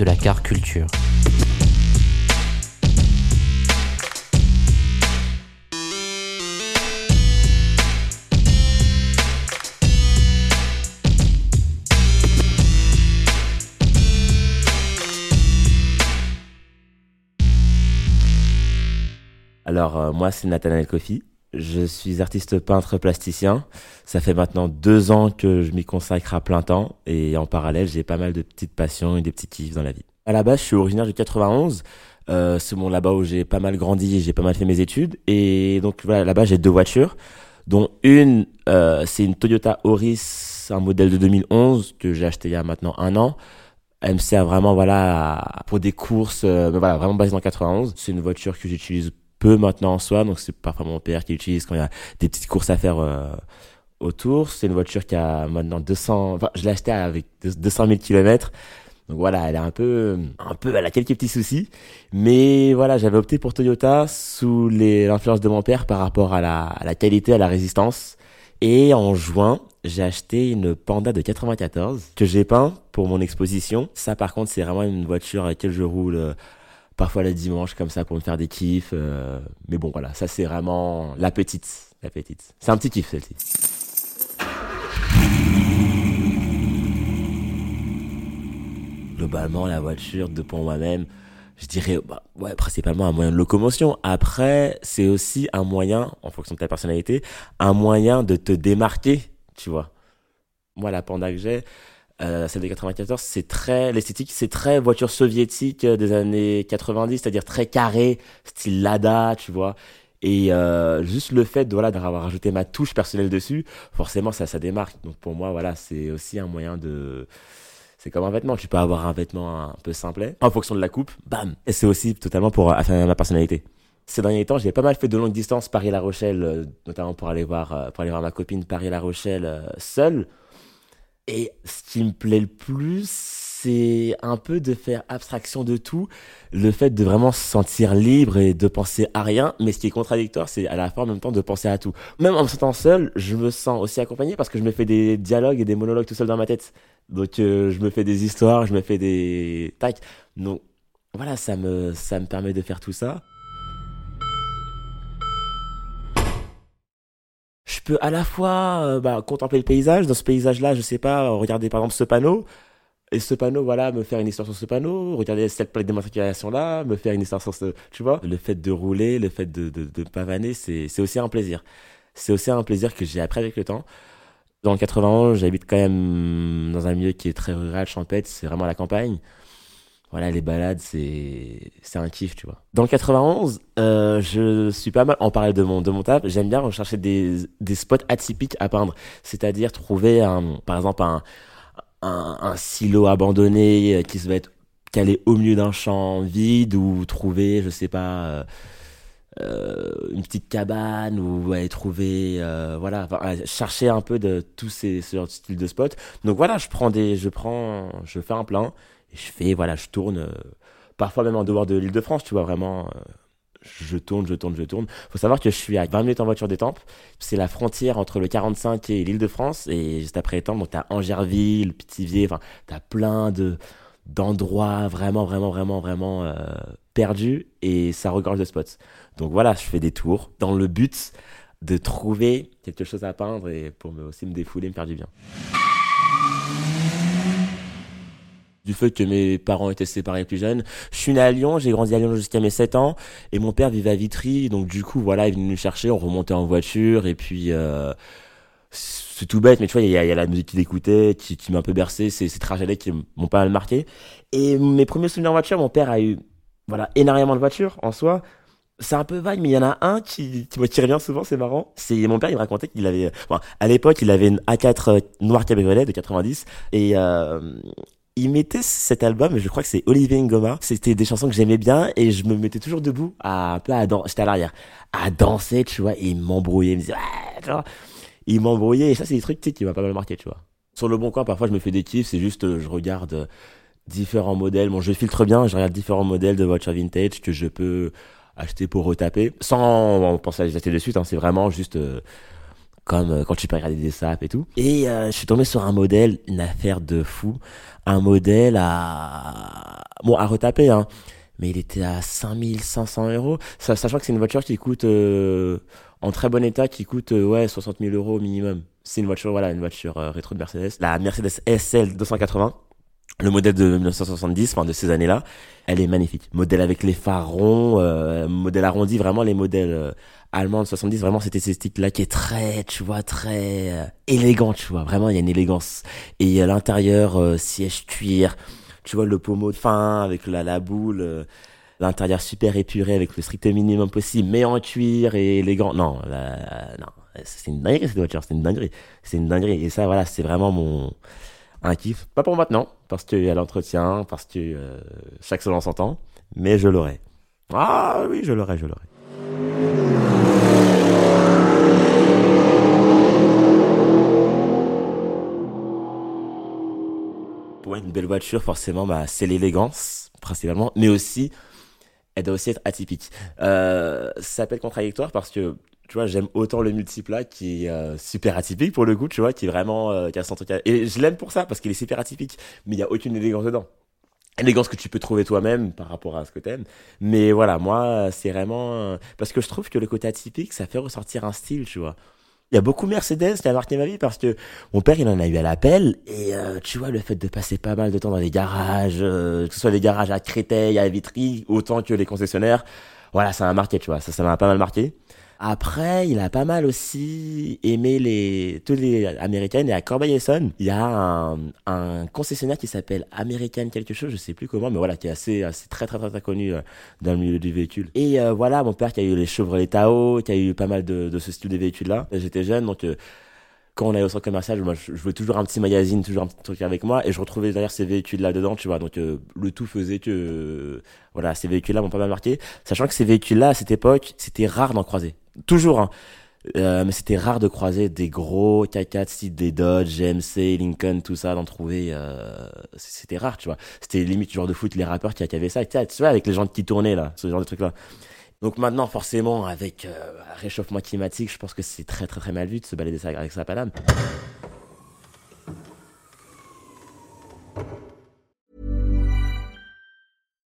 De la car culture. Alors, euh, moi, c'est Nathanaël Kofi. Je suis artiste peintre plasticien. Ça fait maintenant deux ans que je m'y consacre à plein temps. Et en parallèle, j'ai pas mal de petites passions et des petits kiffs dans la vie. À la base, je suis originaire du 91. Euh, c'est mon là-bas où j'ai pas mal grandi j'ai pas mal fait mes études. Et donc, voilà, là-bas, j'ai deux voitures. Dont une, euh, c'est une Toyota Auris, un modèle de 2011 que j'ai acheté il y a maintenant un an. Elle me sert vraiment, voilà, pour des courses, euh, mais voilà, vraiment basée dans 91. C'est une voiture que j'utilise peu maintenant en soi, donc c'est parfois mon père qui l'utilise quand il y a des petites courses à faire euh, autour. C'est une voiture qui a maintenant 200, enfin, je l'ai achetée avec deux- 200 000 kilomètres. Donc voilà, elle a un peu, un peu, elle a quelques petits soucis. Mais voilà, j'avais opté pour Toyota sous l'influence de mon père par rapport à la, à la qualité, à la résistance. Et en juin, j'ai acheté une Panda de 94 que j'ai peint pour mon exposition. Ça, par contre, c'est vraiment une voiture avec laquelle je roule euh, parfois le dimanche comme ça pour me faire des kiffs. euh, mais bon, voilà, ça c'est vraiment la petite, la petite. C'est un petit kiff celle-ci. Globalement, la voiture, de pour moi-même, je dirais, bah, ouais, principalement un moyen de locomotion. Après, c'est aussi un moyen, en fonction de ta personnalité, un moyen de te démarquer, tu vois. Moi, la Panda que j'ai, euh, celle de 94, c'est très, l'esthétique, c'est très voiture soviétique euh, des années 90, c'est-à-dire très carré, style Lada, tu vois. Et euh, juste le fait voilà, d'avoir rajouté ma touche personnelle dessus, forcément, ça, ça démarque. Donc pour moi, voilà, c'est aussi un moyen de... C'est comme un vêtement, tu peux avoir un vêtement un peu simplet, en fonction de la coupe, bam Et c'est aussi totalement pour affirmer ma personnalité. Ces derniers temps, j'ai pas mal fait de longues distances Paris-La Rochelle, euh, notamment pour aller voir, euh, pour aller voir ma copine Paris-La Rochelle euh, seule. Et ce qui me plaît le plus, c'est un peu de faire abstraction de tout, le fait de vraiment se sentir libre et de penser à rien. Mais ce qui est contradictoire, c'est à la fois en même temps de penser à tout. Même en me sentant seul, je me sens aussi accompagné parce que je me fais des dialogues et des monologues tout seul dans ma tête. Donc euh, je me fais des histoires, je me fais des tacs. Donc voilà, ça me ça me permet de faire tout ça. Je peux à la fois euh, bah, contempler le paysage. Dans ce paysage-là, je sais pas, regarder par exemple ce panneau. Et ce panneau, voilà, me faire une histoire sur ce panneau, regarder cette plaque d'immatriculation-là, me faire une histoire sur ce... Tu vois Le fait de rouler, le fait de, de, de pavaner, c'est c'est aussi un plaisir. C'est aussi un plaisir que j'ai appris avec le temps. Dans le 91, j'habite quand même dans un milieu qui est très rural, champêtre, c'est vraiment la campagne. Voilà, les balades, c'est c'est un kiff, tu vois. Dans le 91, euh, je suis pas mal, en parlant de mon, de mon taf, j'aime bien rechercher des, des spots atypiques à peindre. C'est-à-dire trouver, un, par exemple, un, un, silo abandonné euh, qui se va être calé au milieu d'un champ vide ou trouver, je sais pas, euh, une petite cabane ou aller trouver, euh, voilà, enfin, euh, chercher un peu de tous ces ce genre de style de spot. Donc voilà, je prends des, je prends, je fais un plan et je fais, voilà, je tourne, euh, parfois même en dehors de l'Île-de-France, tu vois, vraiment, euh, je tourne, je tourne, je tourne. Faut savoir que je suis à 20 minutes en voiture d'Étampes. C'est la frontière entre le 45 et l'Île-de-France. Et juste après Étampes, donc t'as Angerville, Pithiviers, enfin, t'as plein de d'endroits vraiment, vraiment, vraiment, vraiment euh, perdus. Et ça regorge de spots. Donc voilà, je fais des tours dans le but de trouver quelque chose à peindre et pour me, aussi me défouler, me faire du bien. du fait que mes parents étaient séparés plus jeunes. Je suis né à Lyon, j'ai grandi à Lyon jusqu'à mes 7 ans, et mon père vivait à Vitry, donc du coup, voilà, il venait nous chercher, on remontait en voiture, et puis, euh, c'est tout bête, mais tu vois, il y a, y a la musique qu'il écoutait, qui, qui m'a un peu bercé, ces, ces trajets qui m'ont pas mal marqué. Et mes premiers souvenirs en voiture, mon père a eu, voilà, énormément de voitures en soi. C'est un peu vague, mais il y en a un qui, qui, qui revient souvent, c'est marrant. C'est mon père, il me racontait qu'il avait, bon, à l'époque, il avait une A4 noir cabriolet de 90 et euh, il mettait cet album, je crois que c'est Olivier Ngoma. C'était des chansons que j'aimais bien et je me mettais toujours debout, à, un peu à danser, j'étais à l'arrière, à danser, tu vois, et il m'embrouillait, il me disait, il m'embrouillait et ça, c'est des trucs, qui m'a pas mal marqué, tu vois. Sur le bon coin, parfois, je me fais des kiffs, c'est juste, euh, je regarde euh, différents modèles. Bon, je filtre bien, je regarde différents modèles de voitures vintage que je peux acheter pour retaper, sans penser à les acheter de suite, hein, c'est vraiment juste, euh, comme quand tu peux regarder des saps et tout. Et je suis tombé sur un modèle, une affaire de fou, un modèle à bon à retaper hein, mais il était à 5500 euros. Sachant que c'est une voiture qui coûte en très bon état, qui coûte ouais 60 000 euros minimum. C'est une voiture voilà une voiture rétro de Mercedes, la Mercedes SL 280 le modèle de 1970, enfin de ces années-là, elle est magnifique. Modèle avec les phares ronds, euh, modèle arrondi, vraiment les modèles euh, allemands de 70, vraiment cette esthétique-là qui est très, tu vois, très euh, élégant, tu vois. Vraiment, il y a une élégance. Et à l'intérieur, euh, siège cuir, tu vois le pommeau de fin avec la, la boule, l'intérieur super épuré avec le strict minimum possible, mais en cuir et élégant. Non, non, c'est une dinguerie cette voiture, c'est une dinguerie, c'est une dinguerie. Et ça, voilà, c'est vraiment mon un kiff. Pas pour maintenant, parce qu'il y a l'entretien, parce que euh, chaque selon son temps, mais je l'aurai. Ah oui, je l'aurai, je l'aurai. Pour une belle voiture, forcément, bah, c'est l'élégance, principalement, mais aussi, elle doit aussi être atypique. Euh, ça peut être contradictoire parce que tu vois, j'aime autant le multiple là qui est euh, super atypique pour le coup, tu vois, qui est vraiment euh, qui a son truc. Et je l'aime pour ça parce qu'il est super atypique, mais il y a aucune élégance dedans. Élégance que tu peux trouver toi-même par rapport à ce que t'aimes. Mais voilà, moi, c'est vraiment parce que je trouve que le côté atypique, ça fait ressortir un style, tu vois. Il y a beaucoup Mercedes qui a marqué ma vie parce que mon père, il en a eu à l'appel et tu vois, le fait de passer pas mal de temps dans les garages, que ce soit des garages à Créteil, à Vitry, autant que les concessionnaires, voilà, ça m'a marqué, tu vois, ça, ça m'a pas mal marqué. Après, il a pas mal aussi aimé les tous les américaines et à Corbeil-Essonne, il y a un, un concessionnaire qui s'appelle American quelque chose, je sais plus comment, mais voilà, qui est assez, assez très, très très très connu euh, dans le milieu du véhicule. Et euh, voilà, mon père qui a eu les Chevrolet Tahoe, qui a eu pas mal de, de ce style de véhicules là. J'étais jeune, donc euh, quand on allait au centre commercial, moi, je, voulais toujours un petit magazine, toujours un petit truc avec moi, et je retrouvais d'ailleurs ces véhicules là dedans, tu vois. Donc le tout faisait que, voilà, ces véhicules là m'ont pas mal marqué, sachant que ces véhicules là à cette époque, c'était rare d'en croiser toujours, hein. Euh, mais c'était rare de croiser des gros K4, des Dodge, GMC, Lincoln, tout ça, d'en trouver. Euh, c'était rare, tu vois. C'était limite genre de foot, les rappeurs qui, avaient ça. Tu vois, avec les gens qui tournaient là, ce genre de trucs là. Donc maintenant, forcément, avec euh, réchauffement climatique, je pense que c'est très très très mal vu de se balader avec sa paname.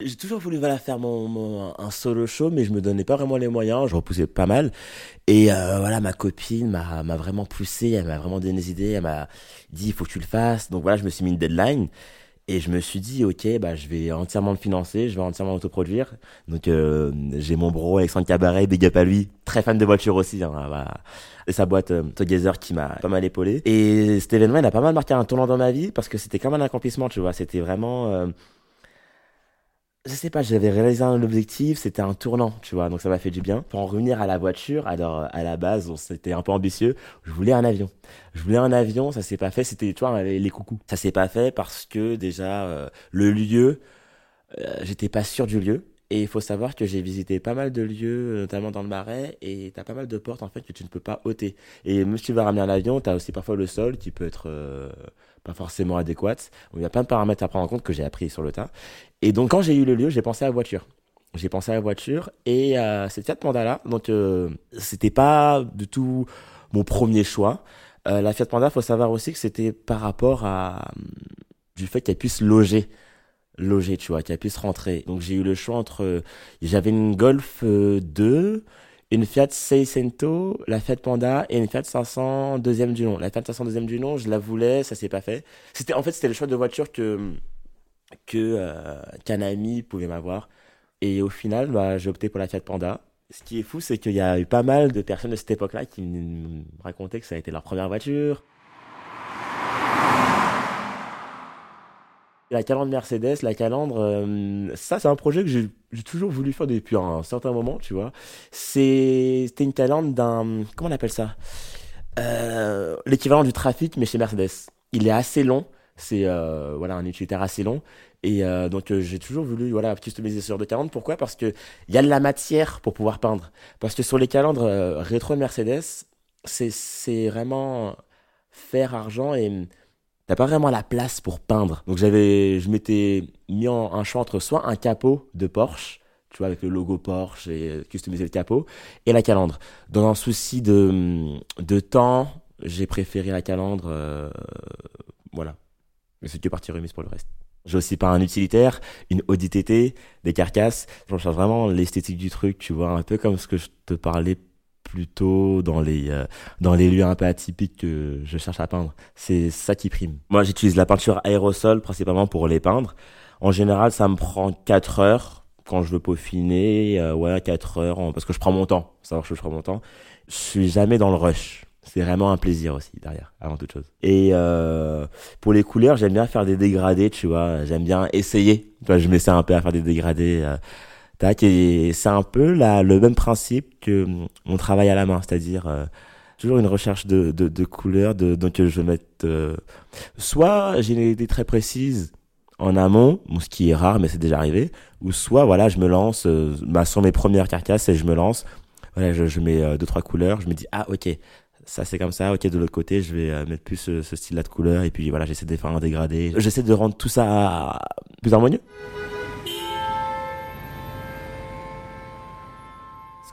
J'ai toujours voulu voilà, faire mon, mon, un solo show, mais je me donnais pas vraiment les moyens. Je repoussais pas mal. Et euh, voilà, ma copine m'a, m'a vraiment poussé, elle m'a vraiment donné des idées. Elle m'a dit, il faut que tu le fasses. Donc voilà, je me suis mis une deadline. Et je me suis dit, ok, bah, je vais entièrement le financer, je vais entièrement autoproduire. Donc euh, j'ai mon bro Alexandre Cabaret, big up à lui, très fan de voiture aussi. Hein, voilà. Et sa boîte euh, Together qui m'a pas mal épaulé. Et cet événement, il a pas mal marqué un tournant dans ma vie parce que c'était comme un accomplissement, tu vois. C'était vraiment... Je sais pas, j'avais réalisé un objectif, c'était un tournant, tu vois, donc ça m'a fait du bien. Pour en revenir à la voiture, alors à la base, c'était un peu ambitieux, je voulais un avion. Je voulais un avion, ça s'est pas fait, c'était, tu vois, les, coucous. Ça s'est pas fait parce que déjà, euh, le lieu, euh, j'étais pas sûr du lieu. Et il faut savoir que j'ai visité pas mal de lieux, notamment dans le Marais, et t'as pas mal de portes en fait que tu ne peux pas ôter. Et même si tu vas ramener un avion, t'as aussi parfois le sol qui peut être euh, pas forcément adéquat. Il y a plein de paramètres à prendre en compte que j'ai appris sur le tas. Et donc quand j'ai eu le lieu, j'ai pensé à la voiture. J'ai pensé à la voiture et euh, cette Fiat Panda là. Donc euh, c'était pas du tout mon premier choix. Euh, la Fiat Panda, faut savoir aussi que c'était par rapport à du fait qu'elle puisse loger loger, tu vois, qu'elle puisse rentrer. Donc j'ai eu le choix entre j'avais une Golf 2 une Fiat Seicento, la Fiat Panda et une Fiat 500 deuxième du nom. La Fiat 500 deuxième du nom, je la voulais, ça s'est pas fait. C'était en fait c'était le choix de voiture que que euh, qu'un ami pouvait m'avoir. Et au final, bah, j'ai opté pour la Fiat Panda. Ce qui est fou, c'est qu'il y a eu pas mal de personnes de cette époque-là qui me racontaient que ça a été leur première voiture. La calandre Mercedes, la calandre, euh, ça c'est un projet que j'ai toujours voulu faire depuis un certain moment, tu vois. C'était une calandre d'un, comment on appelle ça? Euh, L'équivalent du trafic, mais chez Mercedes. Il est assez long, c'est euh, voilà un utilitaire assez long, et donc j'ai toujours voulu voilà customiser ce genre de calandre. Pourquoi? Parce que il y a de la matière pour pouvoir peindre. Parce que sur les calandres rétro Mercedes, c'est c'est vraiment fer argent et t'as pas vraiment la place pour peindre. Donc j'avais, je m'étais mis en un choix entre soit un capot de Porsche, tu vois, avec le logo Porsche et customiser le capot, et la calandre. Dans un souci de, de temps, j'ai préféré la calandre, euh, voilà. Mais c'est que partie remise pour le reste. J'ai aussi pas un utilitaire, une Audi TT, des carcasses. Je cherche vraiment l'esthétique du truc, tu vois, un peu comme ce que je te parlais plutôt dans les euh, dans les lieux un peu atypiques que je cherche à peindre. C'est ça qui prime. Moi, j'utilise la peinture aérosol principalement pour les peindre. En général, ça me prend 4 heures quand je veux peaufiner, euh, ouais, 4 heures parce que je prends mon temps. Savoir que je prends mon temps. Je suis jamais dans le rush. C'est vraiment un plaisir aussi derrière, avant toute chose. Et euh, pour les couleurs, j'aime bien faire des dégradés, tu vois. J'aime bien essayer. Tu vois, je m'essaie un peu à faire des dégradés. Euh, c'est un peu la, le même principe que mon travail à la main, c'est-à-dire euh, toujours une recherche de, de, de couleurs, de, donc je vais mettre euh, soit j'ai une idée très précise en amont, ce qui est rare mais c'est déjà arrivé, ou soit voilà je me lance euh, bah, sur mes premières carcasses et je me lance, voilà je, je mets deux trois couleurs, je me dis ah ok ça c'est comme ça, ok de l'autre côté je vais mettre plus ce, ce style-là de couleur et puis voilà j'essaie de faire un dégradé, j'essaie de rendre tout ça plus harmonieux.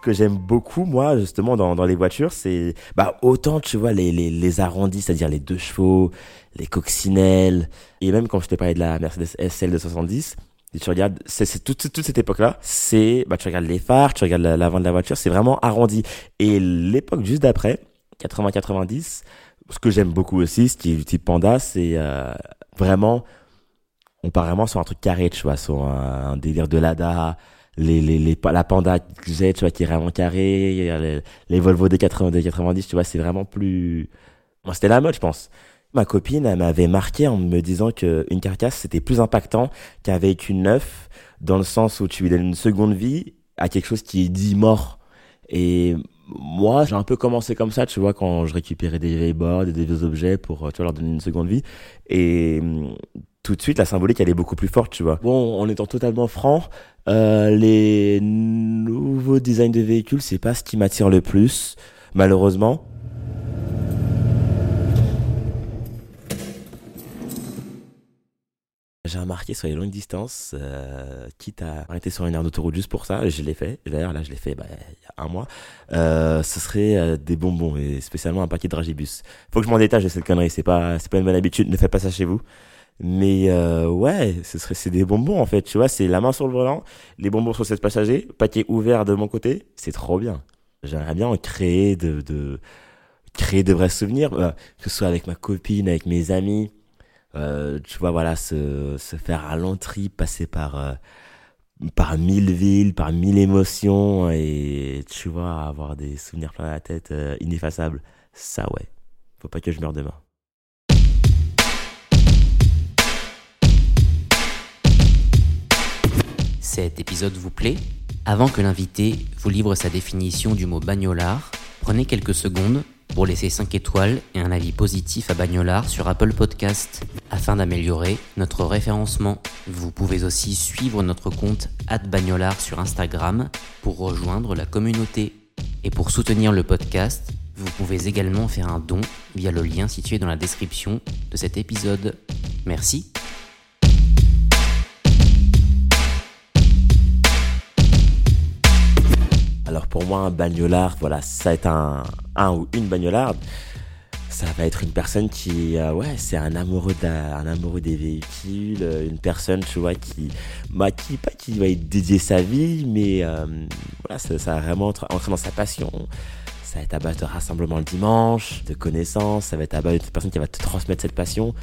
Que j'aime beaucoup, moi, justement, dans, dans les voitures, c'est bah autant, tu vois, les, les, les arrondis, c'est-à-dire les deux chevaux, les coccinelles, et même quand je t'ai parlé de la Mercedes SL de 70, et tu regardes, c'est toute, toute cette époque-là, c'est, bah tu regardes les phares, tu regardes l'avant de la voiture, c'est vraiment arrondi. Et l'époque juste d'après, 80-90, ce que j'aime beaucoup aussi, ce type, type Panda, c'est euh, vraiment, on part vraiment sur un truc carré, tu vois, sur un, un délire de Lada, les, les, les, la Panda j'ai, tu vois, qui est vraiment carré, les, les Volvo des 80, des 90, tu vois, c'est vraiment plus, moi, c'était la mode, je pense. Ma copine, elle m'avait marqué en me disant que une carcasse, c'était plus impactant qu'un véhicule neuf, dans le sens où tu lui donnes une seconde vie à quelque chose qui est dit mort. Et moi, j'ai un peu commencé comme ça, tu vois, quand je récupérais des vieilles boards, des vieux objets pour, tu vois, leur donner une seconde vie. Et tout de suite, la symbolique, elle est beaucoup plus forte, tu vois. Bon, en étant totalement franc, euh, les nouveaux designs de véhicules, c'est pas ce qui m'attire le plus, malheureusement. J'ai remarqué sur les longues distances, euh, quitte à arrêter sur une aire d'autoroute juste pour ça, je l'ai fait. D'ailleurs, là, je l'ai fait bah, il y a un mois. Euh, ce serait des bonbons et spécialement un paquet de Dragibus. Faut que je m'en détache de cette connerie. C'est pas, c'est pas une bonne habitude. Ne faites pas ça chez vous. Mais euh, ouais, ce serait c'est des bonbons en fait, tu vois, c'est la main sur le volant, les bonbons sur cette passager, paquet ouvert de mon côté, c'est trop bien. J'aimerais bien créer de, de créer de vrais souvenirs, euh, que ce soit avec ma copine, avec mes amis, euh, tu vois, voilà, se, se faire à l'entrée, passer par euh, par mille villes, par mille émotions et tu vois, avoir des souvenirs plein la tête euh, ineffaçables. Ça ouais, faut pas que je meure demain. Cet épisode vous plaît Avant que l'invité vous livre sa définition du mot bagnolard, prenez quelques secondes pour laisser 5 étoiles et un avis positif à Bagnolard sur Apple Podcast afin d'améliorer notre référencement. Vous pouvez aussi suivre notre compte Bagnolard sur Instagram pour rejoindre la communauté. Et pour soutenir le podcast, vous pouvez également faire un don via le lien situé dans la description de cet épisode. Merci. Alors pour moi, un bagnolard, voilà, ça être un, un ou une bagnolarde. Ça va être une personne qui, euh, ouais, c'est un amoureux, d'un, amoureux des véhicules, euh, une personne, tu vois, qui, bah, qui, pas qui va y dédier sa vie, mais euh, voilà, ça, ça va vraiment entrer dans sa passion. Ça va être à base de rassemblement le dimanche, de connaissances, ça va être à base d'une personne qui va te transmettre cette passion,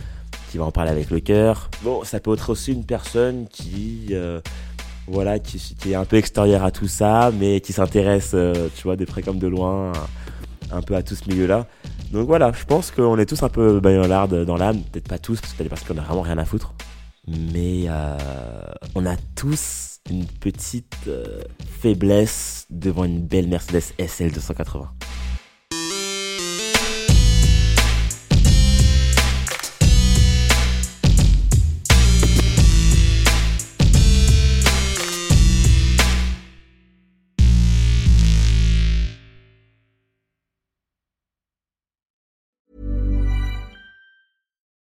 qui va en parler avec le cœur. Bon, ça peut être aussi une personne qui voilà, qui, qui, est un peu extérieur à tout ça, mais qui s'intéresse, euh, tu vois, de près comme de loin, un peu à tout ce milieu-là. Donc voilà, je pense qu'on est tous un peu bagnolard dans l'âme, peut-être pas tous, parce que parce qu'on a vraiment rien à foutre, mais euh, on a tous une petite euh, faiblesse devant une belle Mercedes SL 280.